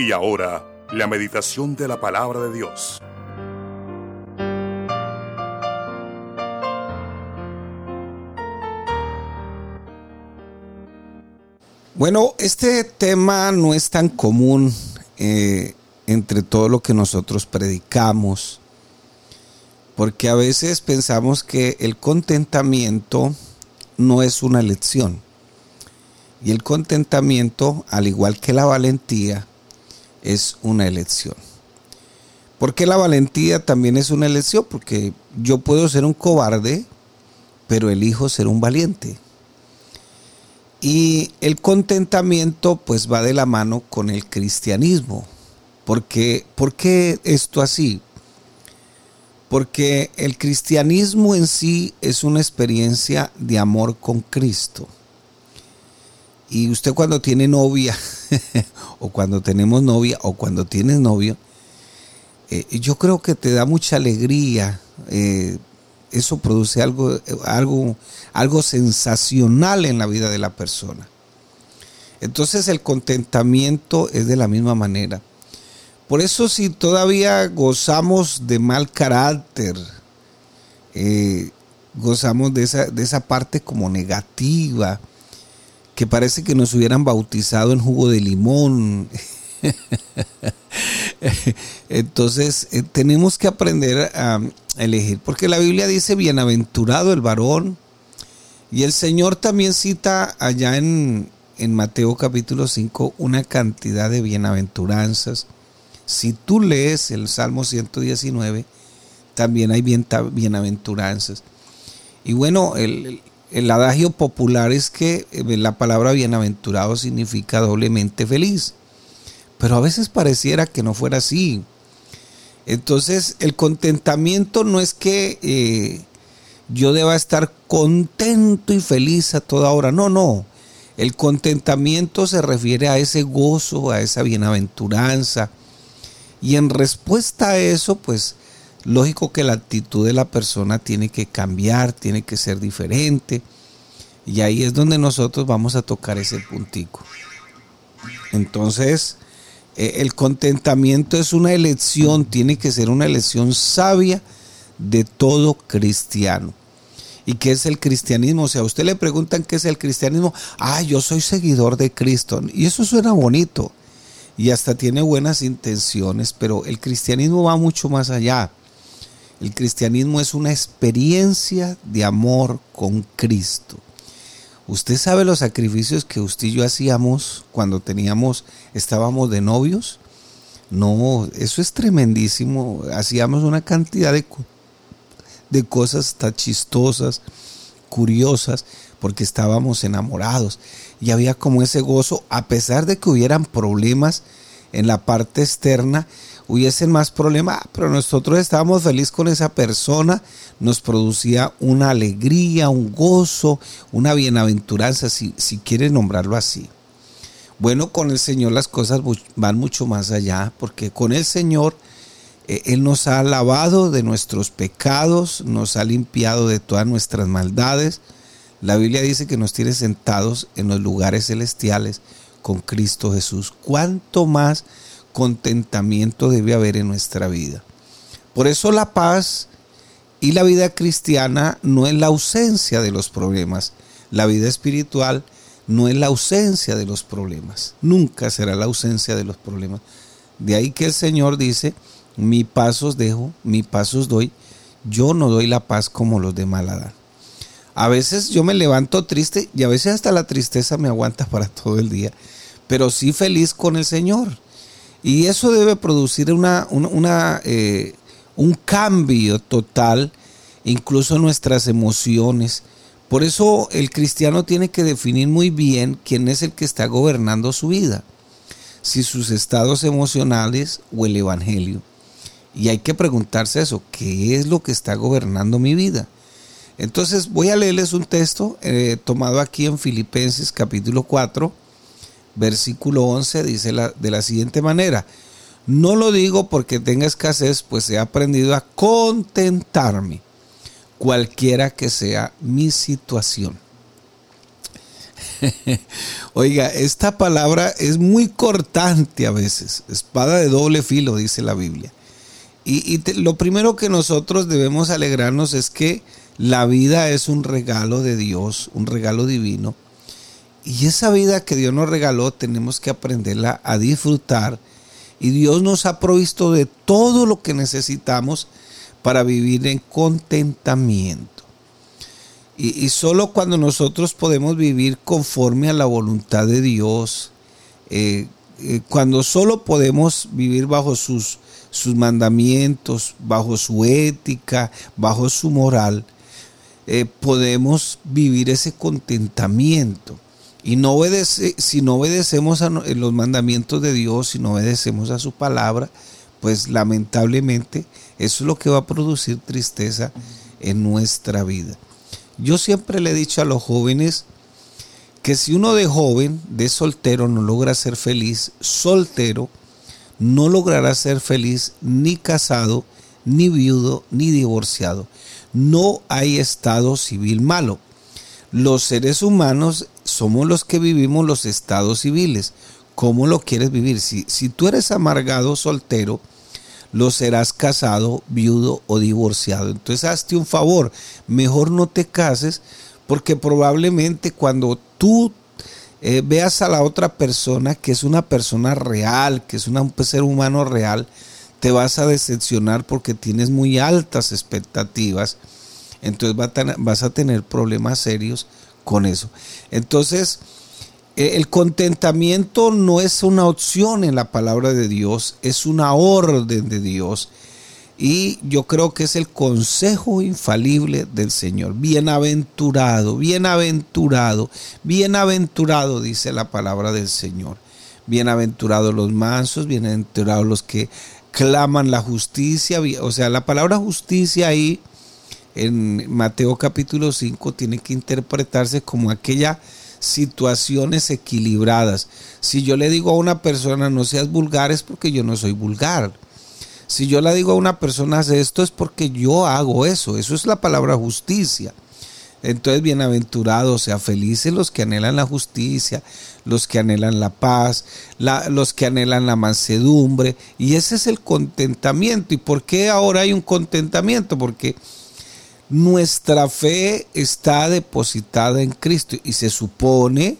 Y ahora, la meditación de la palabra de Dios. Bueno, este tema no es tan común eh, entre todo lo que nosotros predicamos, porque a veces pensamos que el contentamiento no es una elección. Y el contentamiento, al igual que la valentía, es una elección. ¿Por qué la valentía también es una elección? Porque yo puedo ser un cobarde, pero elijo ser un valiente. Y el contentamiento pues va de la mano con el cristianismo. Porque, ¿Por qué esto así? Porque el cristianismo en sí es una experiencia de amor con Cristo. Y usted cuando tiene novia, o cuando tenemos novia, o cuando tienes novio, eh, yo creo que te da mucha alegría. Eh, eso produce algo, algo, algo sensacional en la vida de la persona. Entonces el contentamiento es de la misma manera. Por eso si todavía gozamos de mal carácter, eh, gozamos de esa, de esa parte como negativa, que parece que nos hubieran bautizado en jugo de limón. Entonces eh, tenemos que aprender a elegir, porque la Biblia dice bienaventurado el varón, y el Señor también cita allá en, en Mateo capítulo 5 una cantidad de bienaventuranzas si tú lees el Salmo 119, también hay bienaventuranzas. Y bueno, el, adagio popular es que eh, la palabra bienaventurado significa doblemente feliz. Pero a veces pareciera que no fuera así. Entonces, el contentamiento no es que eh, yo deba estar contento y feliz a toda hora. No, no. El contentamiento se refiere a ese gozo, a esa bienaventuranza, y en respuesta a eso, pues lógico que la actitud de la persona tiene que cambiar, tiene que ser diferente. Y ahí es donde nosotros vamos a tocar ese puntico. Entonces, eh, el contentamiento es una elección, tiene que ser una elección sabia de todo cristiano. ¿Y qué es el cristianismo? O sea, a usted le preguntan qué es el cristianismo. Ah, yo soy seguidor de Cristo. Y eso suena bonito y hasta tiene buenas intenciones, pero el cristianismo va mucho más allá. El cristianismo es una experiencia de amor con Cristo. ¿Usted sabe los sacrificios que usted y yo hacíamos cuando teníamos, estábamos de novios? No, eso es tremendísimo. Hacíamos una cantidad de, de cosas tan chistosas, curiosas, porque estábamos enamorados y había como ese gozo, a pesar de que hubieran problemas en la parte externa, hubiesen más problemas, pero nosotros estábamos felices con esa persona, nos producía una alegría, un gozo, una bienaventuranza, si, si quiere nombrarlo así. Bueno, con el Señor las cosas van mucho más allá, porque con el Señor eh, Él nos ha lavado de nuestros pecados, nos ha limpiado de todas nuestras maldades, la Biblia dice que nos tiene sentados en los lugares celestiales con Cristo Jesús. ¿Cuánto más contentamiento debe haber en nuestra vida? Por eso la paz y la vida cristiana no es la ausencia de los problemas. La vida espiritual no es la ausencia de los problemas. Nunca será la ausencia de los problemas. De ahí que el Señor dice, mi paz os dejo, mi paz os doy. Yo no doy la paz como los de mala a veces yo me levanto triste y a veces hasta la tristeza me aguanta para todo el día, pero sí feliz con el Señor. Y eso debe producir una, una, eh, un cambio total, incluso nuestras emociones. Por eso el cristiano tiene que definir muy bien quién es el que está gobernando su vida, si sus estados emocionales o el Evangelio. Y hay que preguntarse eso, ¿qué es lo que está gobernando mi vida? Entonces voy a leerles un texto eh, tomado aquí en Filipenses capítulo 4, versículo 11, dice de la siguiente manera, no lo digo porque tenga escasez, pues he aprendido a contentarme, cualquiera que sea mi situación. Oiga, esta palabra es muy cortante a veces, espada de doble filo, dice la Biblia. Y, lo primero que nosotros debemos alegrarnos es que la vida es un regalo de Dios, un regalo divino. Y esa vida que Dios nos regaló tenemos que aprenderla a disfrutar. Y Dios nos ha provisto de todo lo que necesitamos para vivir en contentamiento. Y, solo cuando nosotros podemos vivir conforme a la voluntad de Dios, eh, eh, cuando solo podemos vivir bajo sus, sus mandamientos, bajo su ética, bajo su moral, eh, podemos vivir ese contentamiento. Y no obedece, si no obedecemos a los mandamientos de Dios, si no obedecemos a su palabra, pues lamentablemente eso es lo que va a producir tristeza en nuestra vida. Yo siempre le he dicho a los jóvenes que si uno de joven, de soltero, no logra ser feliz, soltero, no logrará ser feliz ni casado, ni viudo, ni divorciado. No hay estado civil malo. Los seres humanos somos los que vivimos los estados civiles. ¿Cómo lo quieres vivir? Si, si tú eres amargado, soltero, lo serás casado, viudo o divorciado. Entonces hazte un favor, mejor no te cases porque probablemente cuando tú eh, veas a la otra persona que es una persona real, que es un ser humano real, te vas a decepcionar porque tienes muy altas expectativas. Entonces vas a tener problemas serios con eso. Entonces, eh, el contentamiento no es una opción en la palabra de Dios, es una orden de Dios. Y yo creo que es el consejo infalible del Señor. Bienaventurado, bienaventurado, bienaventurado, dice la palabra del Señor. Bienaventurados los mansos, bienaventurados los que claman la justicia. O sea, la palabra justicia ahí en Mateo capítulo 5 tiene que interpretarse como aquella situaciones equilibradas. Si yo le digo a una persona no seas vulgar es porque yo no soy vulgar. Si yo le digo a una persona hace esto es porque yo hago eso. Eso es la palabra justicia. Entonces, bienaventurados, sea felices los que anhelan la justicia, los que anhelan la paz, los que anhelan la mansedumbre. Y ese es el contentamiento. ¿Y por qué ahora hay un contentamiento? Porque nuestra fe está depositada en Cristo y se supone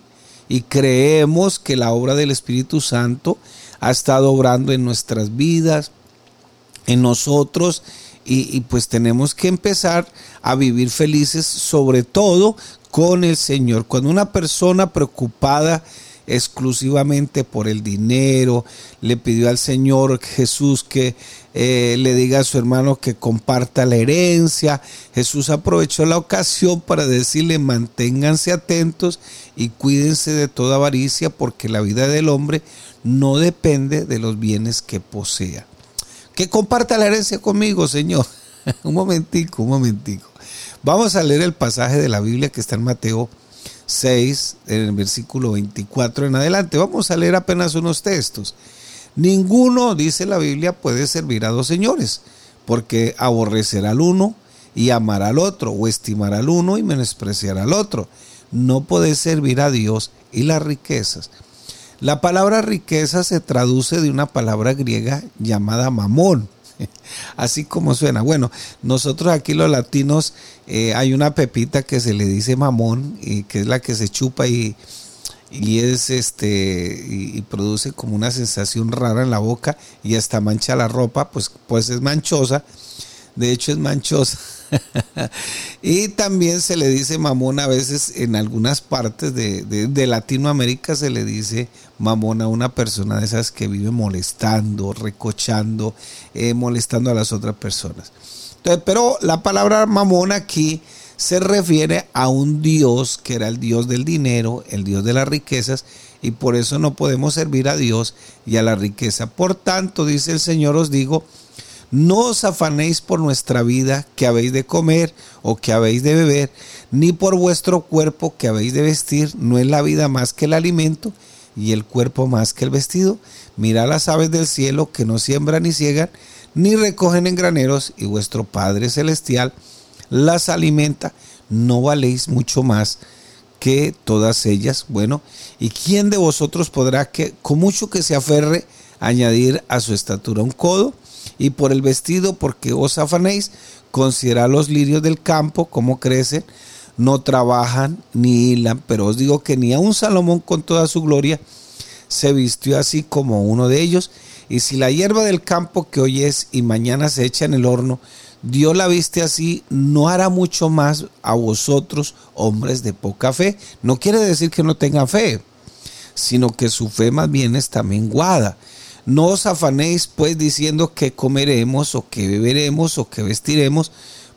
y creemos que la obra del Espíritu Santo ha estado obrando en nuestras vidas, en nosotros y, pues tenemos que empezar a vivir felices sobre todo con el Señor. Cuando una persona preocupada exclusivamente por el dinero, le pidió al Señor Jesús que eh, le diga a su hermano que comparta la herencia. Jesús aprovechó la ocasión para decirle manténganse atentos y cuídense de toda avaricia porque la vida del hombre no depende de los bienes que posea. Que comparta la herencia conmigo, Señor. un momentico, un momentico. Vamos a leer el pasaje de la Biblia que está en Mateo 6, en el versículo 24 en adelante. Vamos a leer apenas unos textos. Ninguno, dice la Biblia, puede servir a dos señores, porque aborrecerá al uno y amará al otro, o estimará al uno y menospreciará al otro. No puede servir a Dios y las riquezas. La palabra riqueza se traduce de una palabra griega llamada mamón Así como suena. Bueno, nosotros aquí los latinos eh, hay una pepita que se le dice mamón y que es la que se chupa y, y es este y, produce como una sensación rara en la boca y hasta mancha la ropa, pues pues es manchosa. De hecho es manchosa. y también se le dice mamón a veces en algunas partes de, Latinoamérica se le dice mamón a una persona de esas que vive molestando, recochando, eh, molestando a las otras personas. Entonces, pero la palabra mamón aquí se refiere a un Dios que era el Dios del dinero, el Dios de las riquezas, y por eso no podemos servir a Dios y a la riqueza. Por tanto, dice el Señor, os digo, no os afanéis por nuestra vida que habéis de comer o que habéis de beber, ni por vuestro cuerpo que habéis de vestir. No es la vida más que el alimento y el cuerpo más que el vestido. Mirad las aves del cielo que no siembran ni ciegan, ni recogen en graneros, y vuestro Padre Celestial las alimenta. ¿No valéis mucho más que todas ellas. Bueno, ¿y quién de vosotros podrá que, con mucho que se aferre, añadir a su estatura un codo? Y por el vestido, porque os afanéis, considerad los lirios del campo, cómo crecen, no trabajan ni hilan, pero os digo que ni a un Salomón con toda su gloria se vistió así como uno de ellos. Y si la hierba del campo que hoy es y mañana se echa en el horno, Dios la viste así, no hará mucho más a vosotros, hombres de poca fe. No quiere decir que no tengan fe, sino que su fe más bien está menguada. No os afanéis pues diciendo que comeremos o que beberemos o que vestiremos,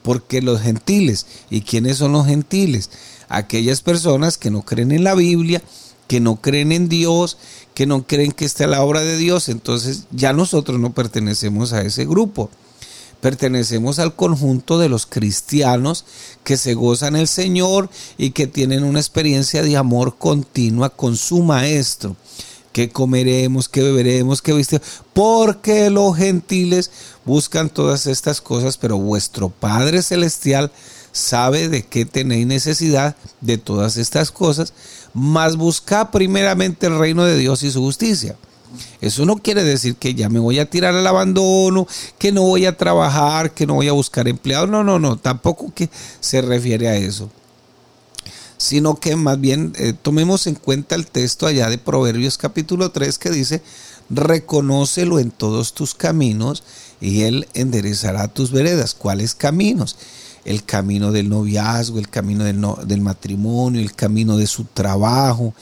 porque los gentiles, ¿y quiénes son los gentiles? Aquellas personas que no creen en la Biblia, que no creen en Dios, que no creen que esté la obra de Dios, entonces ya nosotros no pertenecemos a ese grupo. Pertenecemos al conjunto de los cristianos que se gozan el Señor y que tienen una experiencia de amor continua con su Maestro. Que comeremos, que beberemos, que vestiremos. Porque los gentiles buscan todas estas cosas, pero vuestro Padre Celestial sabe de qué tenéis necesidad de todas estas cosas, mas busca primeramente el reino de Dios y su justicia. Eso no quiere decir que ya me voy a tirar al abandono, que no voy a trabajar, que no voy a buscar empleado. No, no, no, tampoco que se refiere a eso. Sino que más bien eh, tomemos en cuenta el texto allá de Proverbios capítulo 3 que dice, reconócelo en todos tus caminos y él enderezará tus veredas. ¿Cuáles caminos? el camino del noviazgo, el camino del, del matrimonio, el camino de su trabajo,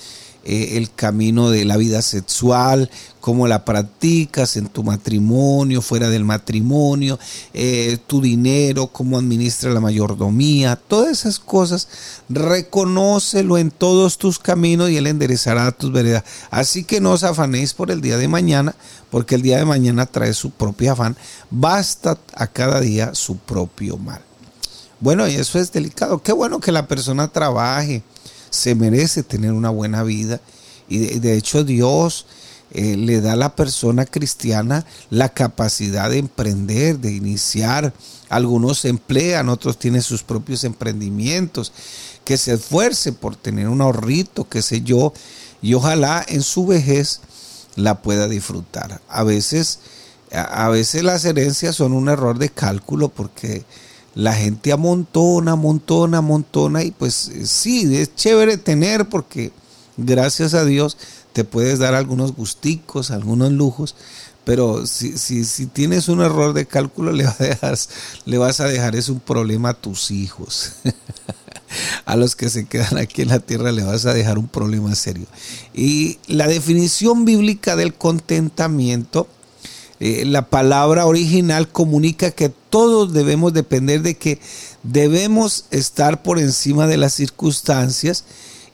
eh, el camino de la vida sexual, cómo la practicas en tu matrimonio, fuera del matrimonio, eh, tu dinero, cómo administra la mayordomía, todas esas cosas, reconócelo en todos tus caminos y Él enderezará tus veredas. Así que no os afanéis por el día de mañana, porque el día de mañana trae su propio afán, basta a cada día su propio mal. Bueno, y eso es delicado. Qué bueno que la persona trabaje, se merece tener una buena vida. Y de, hecho Dios eh, le da a la persona cristiana la capacidad de emprender, de iniciar. Algunos se emplean, otros tienen sus propios emprendimientos. Que se esfuerce por tener un ahorrito, qué sé yo. Y ojalá en su vejez la pueda disfrutar. A veces, a veces las herencias son un error de cálculo porque la gente amontona, amontona, amontona y pues eh, sí, es chévere tener porque gracias a Dios te puedes dar algunos gusticos, algunos lujos, pero si, si, si tienes un error de cálculo le, vas le vas a dejar es un problema a tus hijos. a los que se quedan aquí en la tierra le vas a dejar un problema serio. Y la definición bíblica del contentamiento eh, la palabra original comunica que todos debemos depender de que debemos estar por encima de las circunstancias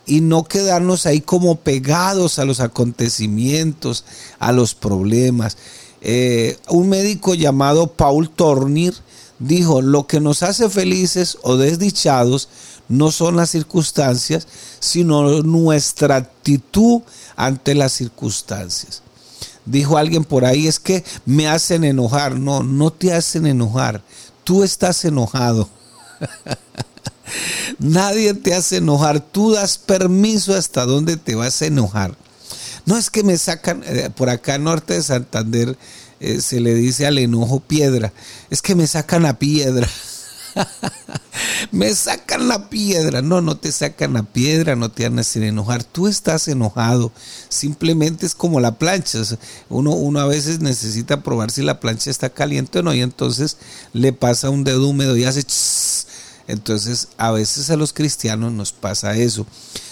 y no quedarnos ahí como pegados a los acontecimientos, a los problemas. Eh, un médico llamado Paul Tornir dijo, lo que nos hace felices o desdichados no son las circunstancias, sino nuestra actitud ante las circunstancias. Dijo alguien por ahí, es que me hacen enojar. No, no te hacen enojar. Tú estás enojado. Nadie te hace enojar. Tú das permiso hasta dónde te vas a enojar. No es que me sacan, eh, por acá norte de Santander eh, se le dice al enojo piedra. Es que me sacan a piedra. me sacan la piedra. No, no te sacan la piedra, no te hacer enojar. Tú estás enojado. Simplemente es como la plancha. Uno, uno a veces necesita probar si la plancha está caliente o no y entonces le pasa un dedo húmedo y hace... Entonces a veces a los cristianos nos pasa eso.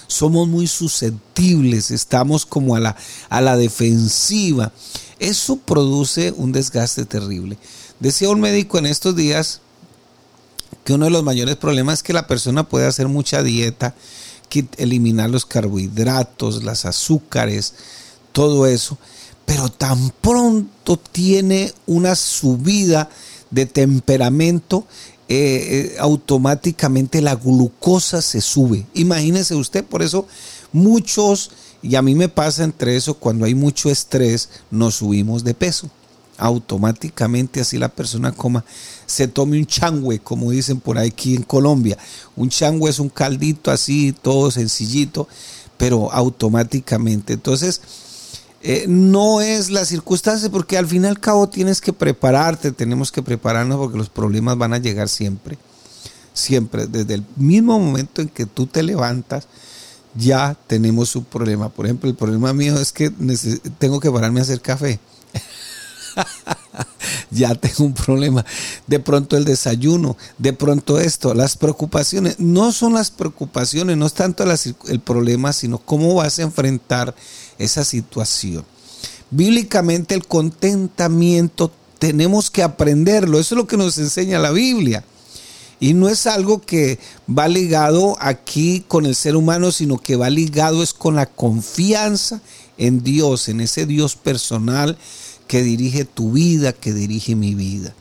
Somos muy susceptibles, estamos como a la, a la defensiva. Eso produce un desgaste terrible. Decía un médico en estos días, que uno de los mayores problemas es que la persona puede hacer mucha dieta, eliminar los carbohidratos, las azúcares, todo eso, pero tan pronto tiene una subida de temperamento, eh, eh, automáticamente la glucosa se sube. Imagínese usted, por eso muchos, y a mí me pasa entre eso, cuando hay mucho estrés, nos subimos de peso. Automáticamente así la persona coma, se tome un changüe, como dicen por aquí en Colombia. Un changüe es un caldito así, todo sencillito, pero automáticamente. Entonces, eh, no es la circunstancia, porque al fin y al cabo tienes que prepararte, tenemos que prepararnos porque los problemas van a llegar siempre. Siempre, desde el mismo momento en que tú te levantas, ya tenemos un problema. Por ejemplo, el problema mío es que tengo que pararme a hacer café. ya tengo un problema. De pronto el desayuno, de pronto esto, las preocupaciones. No son las preocupaciones, no es tanto el problema, sino cómo vas a enfrentar esa situación. Bíblicamente el contentamiento tenemos que aprenderlo, eso es lo que nos enseña la Biblia. Y no es algo que va ligado aquí con el ser humano, sino que va ligado es con la confianza en Dios, en ese Dios personal que dirige tu vida, que dirige mi vida.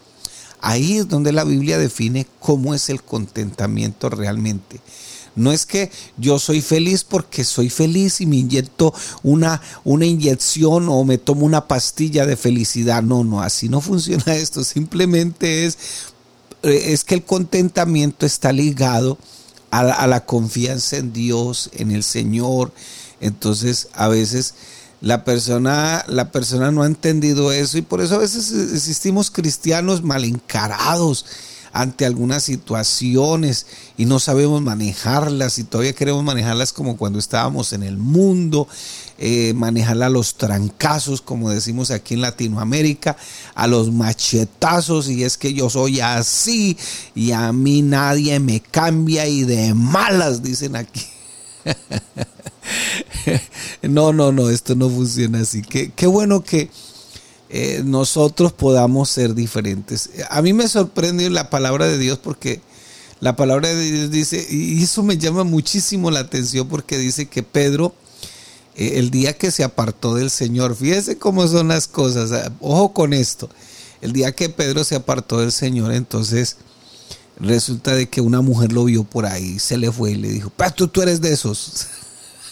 Ahí es donde la Biblia define cómo es el contentamiento realmente. No es que yo soy feliz porque soy feliz y me inyecto una, una inyección o me tomo una pastilla de felicidad. No, no, así no funciona esto. Simplemente es, eh, es que el contentamiento está ligado a a la confianza en Dios, en el Señor. Entonces, a veces la persona, la persona no ha entendido eso y por eso a veces existimos cristianos mal encarados ante algunas situaciones y no sabemos manejarlas y todavía queremos manejarlas como cuando estábamos en el mundo, eh, a los trancazos, como decimos aquí en Latinoamérica, a los machetazos y es que yo soy así y a mí nadie me cambia y de malas, dicen aquí. no, no, no, esto no funciona así. Qué, qué bueno que eh, nosotros podamos ser diferentes. A mí me sorprende la palabra de Dios porque la palabra de Dios dice, y eso me llama muchísimo la atención porque dice que Pedro, eh, el día que se apartó del Señor, fíjese cómo son las cosas, ah, ojo con esto, el día que Pedro se apartó del Señor, entonces resulta de que una mujer lo vio por ahí, se le fue y le dijo, tú, tú eres de esos.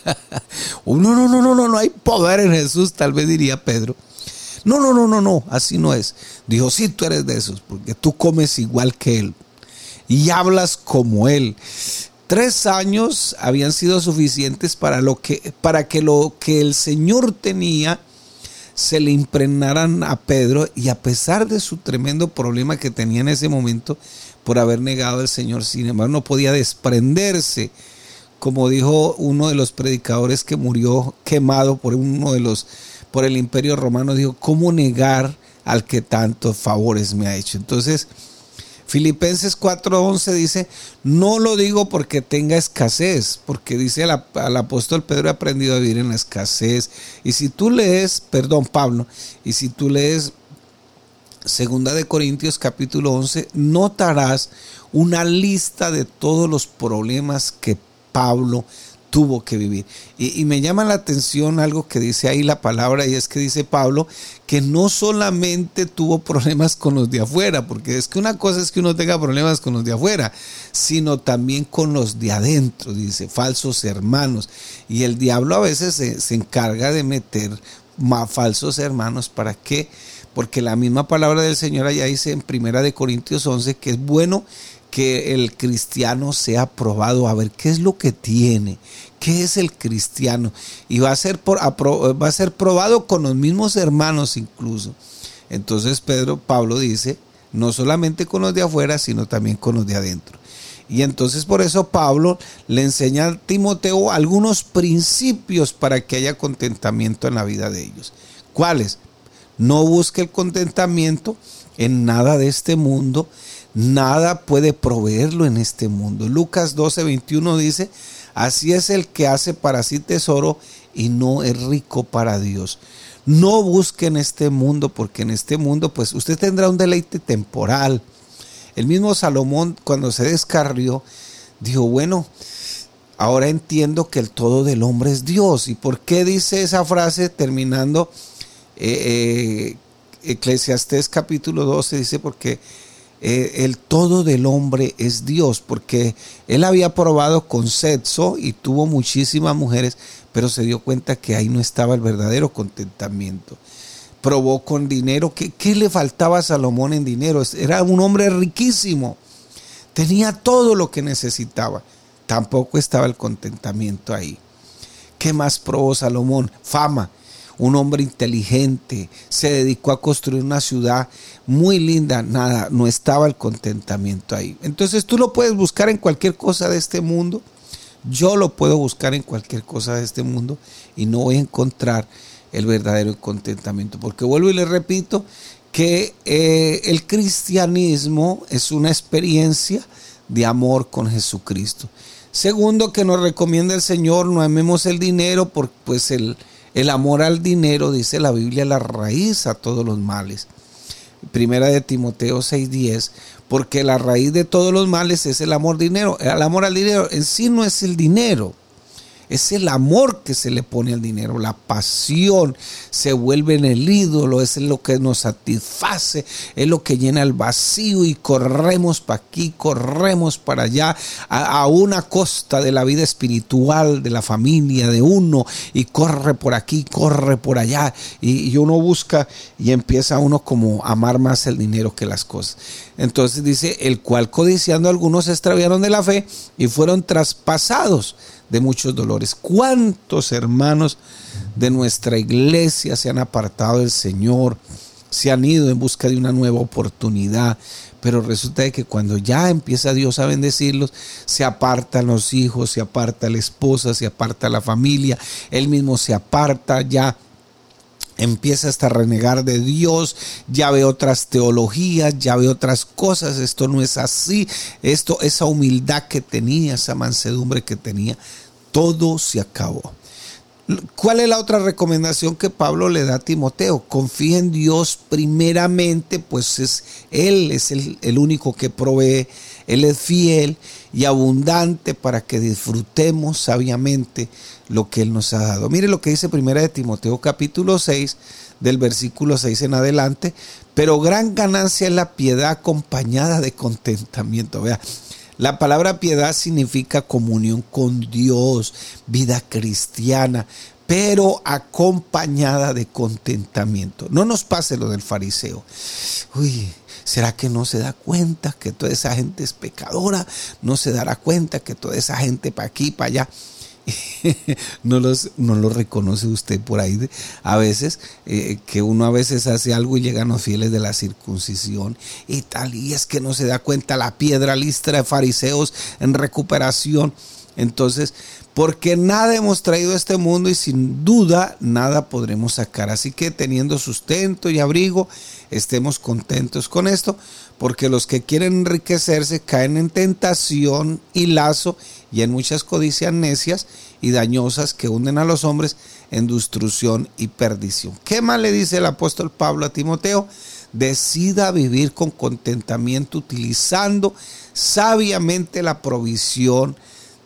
no, no, no, no, no, no hay poder en Jesús, tal vez diría Pedro. No, no, no, no, no, así no es. Dijo, sí, tú eres de esos, porque tú comes igual que él y hablas como él. Tres años habían sido suficientes para, lo que, para que lo que el Señor tenía se le impregnaran a Pedro y a pesar de su tremendo problema que tenía en ese momento por haber negado al Señor, sin embargo no podía desprenderse, como dijo uno de los predicadores que murió quemado por uno de los por el imperio romano, dijo, ¿cómo negar al que tantos favores me ha hecho? Entonces, Filipenses 4:11 dice, no lo digo porque tenga escasez, porque dice al, apóstol Pedro, he aprendido a vivir en la escasez. Y si tú lees, perdón Pablo, y si tú lees Segunda de Corintios capítulo 11, notarás una lista de todos los problemas que Pablo tuvo que vivir. Y, me llama la atención algo que dice ahí la palabra, y es que dice Pablo que no solamente tuvo problemas con los de afuera, porque es que una cosa es que uno tenga problemas con los de afuera, sino también con los de adentro, dice, falsos hermanos. Y el diablo a veces se, se encarga de meter más falsos hermanos para que porque la misma palabra del Señor allá dice en Primera de Corintios 11 que es bueno que el cristiano sea probado, a ver qué es lo que tiene, qué es el cristiano. Y va a ser, por, va a ser probado con los mismos hermanos incluso. Entonces Pedro, Pablo dice, no solamente con los de afuera, sino también con los de adentro. Y entonces por eso Pablo le enseña a Timoteo algunos principios para que haya contentamiento en la vida de ellos. ¿Cuáles? No busque el contentamiento en nada de este mundo, nada puede proveerlo en este mundo. Lucas 12, 21 dice, así es el que hace para sí tesoro y no es rico para Dios. No busque en este mundo, porque en este mundo pues usted tendrá un deleite temporal. El mismo Salomón cuando se descarrió, dijo, bueno, ahora entiendo que el todo del hombre es Dios. ¿Y por qué dice esa frase terminando? Eh, eh, Eclesiastés capítulo 12 dice porque eh, el todo del hombre es Dios, porque él había probado con sexo y tuvo muchísimas mujeres, pero se dio cuenta que ahí no estaba el verdadero contentamiento. probó con dinero. ¿Qué, ¿Qué, le faltaba a Salomón en dinero? Era un hombre riquísimo. Tenía todo lo que necesitaba. Tampoco estaba el contentamiento ahí. ¿Qué más probó Salomón? Fama. Un hombre inteligente. Se dedicó a construir una ciudad muy linda. Nada, no estaba el contentamiento ahí. Entonces tú lo puedes buscar en cualquier cosa de este mundo. Yo lo puedo buscar en cualquier cosa de este mundo y no voy a encontrar el verdadero contentamiento. Porque vuelvo y le repito que eh, el cristianismo es una experiencia de amor con Jesucristo. Segundo, que nos recomienda el Señor, no amemos el dinero, porque pues el, el amor al dinero, dice la Biblia, la raíz a todos los males. Primera de Timoteo 6:10, porque la raíz de todos los males es el amor dinero. El amor al dinero en sí no es el dinero, es el amor que se le pone al dinero, la pasión se vuelve en el ídolo, es lo que nos satisface, es lo que llena el vacío y corremos para aquí, corremos para allá, a, una costa de la vida espiritual, de la familia, de uno, y corre por aquí, corre por allá, y, y uno busca y empieza uno como a amar más el dinero que las cosas. Entonces dice, el cual codiciando algunos se extraviaron de la fe y fueron traspasados de muchos dolores. ¿Cuántos hermanos de nuestra iglesia se han apartado del Señor? Se han ido en busca de una nueva oportunidad, pero resulta de que cuando ya empieza Dios a bendecirlos, se apartan los hijos, se aparta la esposa, se aparta la familia, él mismo se aparta, ya empieza hasta a renegar de Dios, ya ve otras teologías, ya ve otras cosas, esto no es así, esto, esa humildad que tenía, esa mansedumbre que tenía, todo se acabó. ¿Cuál es la otra recomendación que Pablo le da a Timoteo? Confía en Dios primeramente, pues es Él es el, el único que provee, Él es fiel y abundante para que disfrutemos sabiamente lo que Él nos ha dado. Mire lo que dice primera de Timoteo capítulo 6, del versículo 6 en adelante, pero gran ganancia es la piedad acompañada de contentamiento. Vea, la palabra piedad significa comunión con Dios, vida cristiana, pero acompañada de contentamiento. No nos pase lo del fariseo. Uy, ¿será que no se da cuenta que toda esa gente es pecadora? ¿No se dará cuenta que toda esa gente para aquí, para allá? no, los, no lo reconoce usted por ahí. A veces, eh, que uno a veces hace algo y llegan los fieles de la circuncisión y tal, y es que no se da cuenta la piedra listra de fariseos en recuperación. Entonces, porque nada hemos traído a este mundo y sin duda nada podremos sacar. Así que teniendo sustento y abrigo, estemos contentos con esto, porque los que quieren enriquecerse caen en tentación y lazo y en muchas codicias necias y dañosas que hunden a los hombres en destrucción y perdición. ¿Qué más le dice el apóstol Pablo a Timoteo? Decida vivir con contentamiento utilizando sabiamente la provisión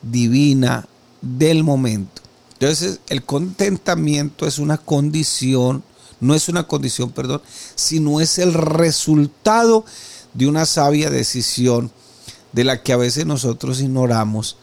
divina del momento. Entonces el contentamiento es una condición, no es una condición, perdón, sino es el resultado de una sabia decisión de la que a veces nosotros ignoramos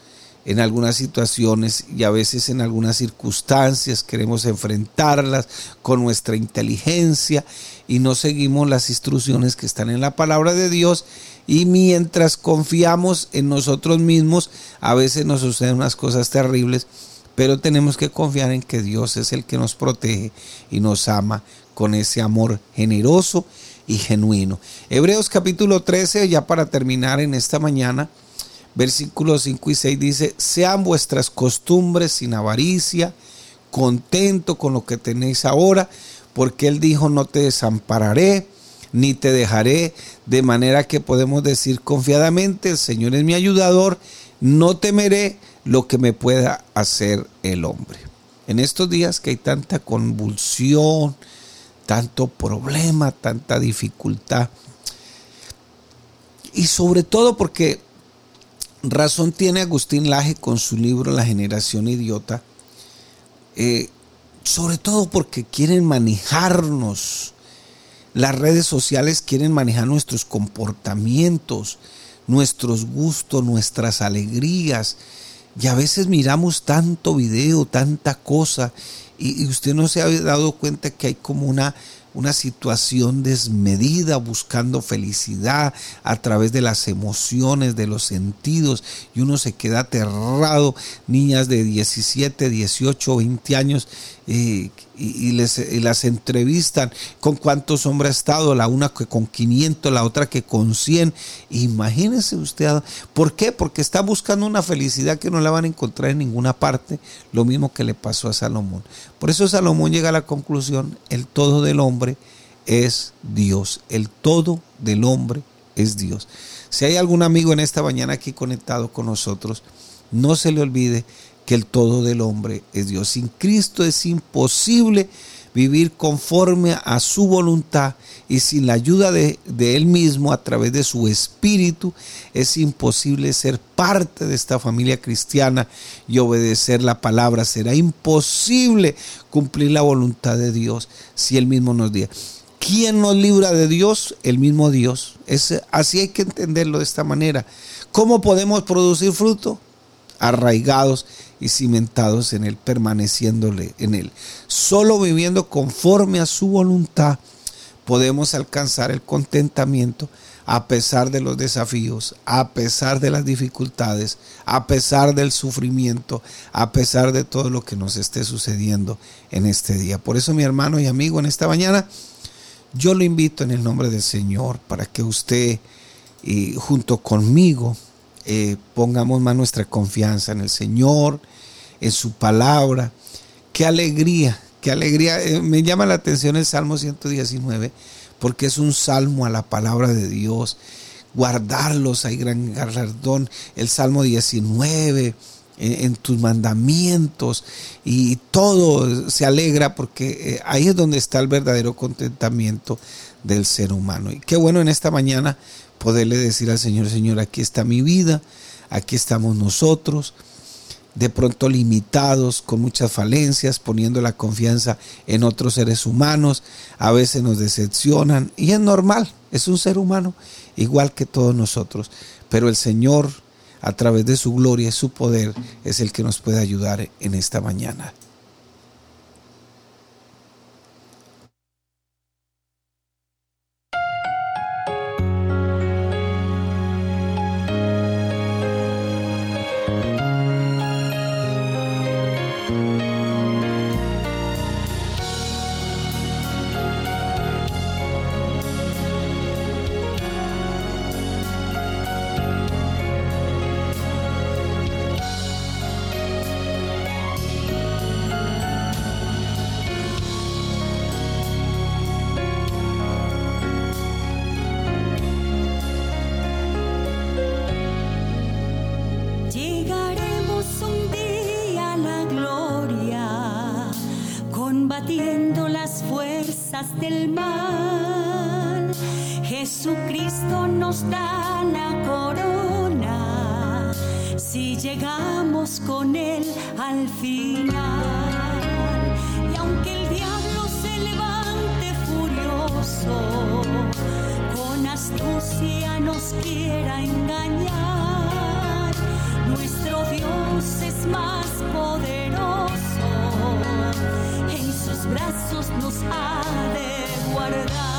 en algunas situaciones y a veces en algunas circunstancias queremos enfrentarlas con nuestra inteligencia y no seguimos las instrucciones que están en la palabra de Dios y mientras confiamos en nosotros mismos a veces nos suceden unas cosas terribles pero tenemos que confiar en que Dios es el que nos protege y nos ama con ese amor generoso y genuino. Hebreos capítulo 13, ya para terminar en esta mañana, versículos 5 y 6 dice, sean vuestras costumbres sin avaricia, contento con lo que tenéis ahora, porque Él dijo, no te desampararé, ni te dejaré, de manera que podemos decir confiadamente, el Señor es mi ayudador, no temeré lo que me pueda hacer el hombre. En estos días que hay tanta convulsión, tanto problema, tanta dificultad, y sobre todo porque Razón tiene Agustín Laje con su libro La generación idiota, eh, sobre todo porque quieren manejarnos. Las redes sociales quieren manejar nuestros comportamientos, nuestros gustos, nuestras alegrías. Y a veces miramos tanto video, tanta cosa, y, usted no se ha dado cuenta que hay como una una situación desmedida buscando felicidad a través de las emociones, de los sentidos y uno se queda aterrado, niñas de 17, 18, 20 años y, les, las entrevistan con cuántos hombres ha estado, la una que con 500, la otra que con 100. Imagínense usted, ¿por qué? Porque está buscando una felicidad que no la van a encontrar en ninguna parte, lo mismo que le pasó a Salomón. Por eso Salomón llega a la conclusión, el todo del hombre es Dios, el todo del hombre es Dios. Si hay algún amigo en esta mañana aquí conectado con nosotros, no se le olvide que el todo del hombre es Dios. Sin Cristo es imposible vivir conforme a su voluntad y sin la ayuda de, Él mismo a través de su espíritu es imposible ser parte de esta familia cristiana y obedecer la palabra. Será imposible cumplir la voluntad de Dios si Él mismo nos diga. ¿Quién nos libra de Dios? El mismo Dios. Es, así hay que entenderlo de esta manera. ¿Cómo podemos producir fruto? Arraigados y cimentados en Él, permaneciéndole en Él. Solo viviendo conforme a su voluntad podemos alcanzar el contentamiento a pesar de los desafíos, a pesar de las dificultades, a pesar del sufrimiento, a pesar de todo lo que nos esté sucediendo en este día. Por eso mi hermano y amigo en esta mañana, yo lo invito en el nombre del Señor para que usted y junto conmigo eh, pongamos más nuestra confianza en el Señor, en su palabra. Qué alegría, qué alegría. Eh, me llama la atención el Salmo 119 porque es un salmo a la palabra de Dios. Guardarlos hay gran galardón. El Salmo 19 en, tus mandamientos y todo se alegra porque eh, ahí es donde está el verdadero contentamiento del ser humano. Y qué bueno en esta mañana poderle decir al Señor, Señor, aquí está mi vida, aquí estamos nosotros, de pronto limitados, con muchas falencias, poniendo la confianza en otros seres humanos, a veces nos decepcionan y es normal, es un ser humano igual que todos nosotros, pero el Señor a través de su gloria y su poder es el que nos puede ayudar en esta mañana. Y aunque el diablo se levante furioso, con astucia nos quiera engañar, nuestro Dios es más poderoso en sus brazos nos ha de guardar.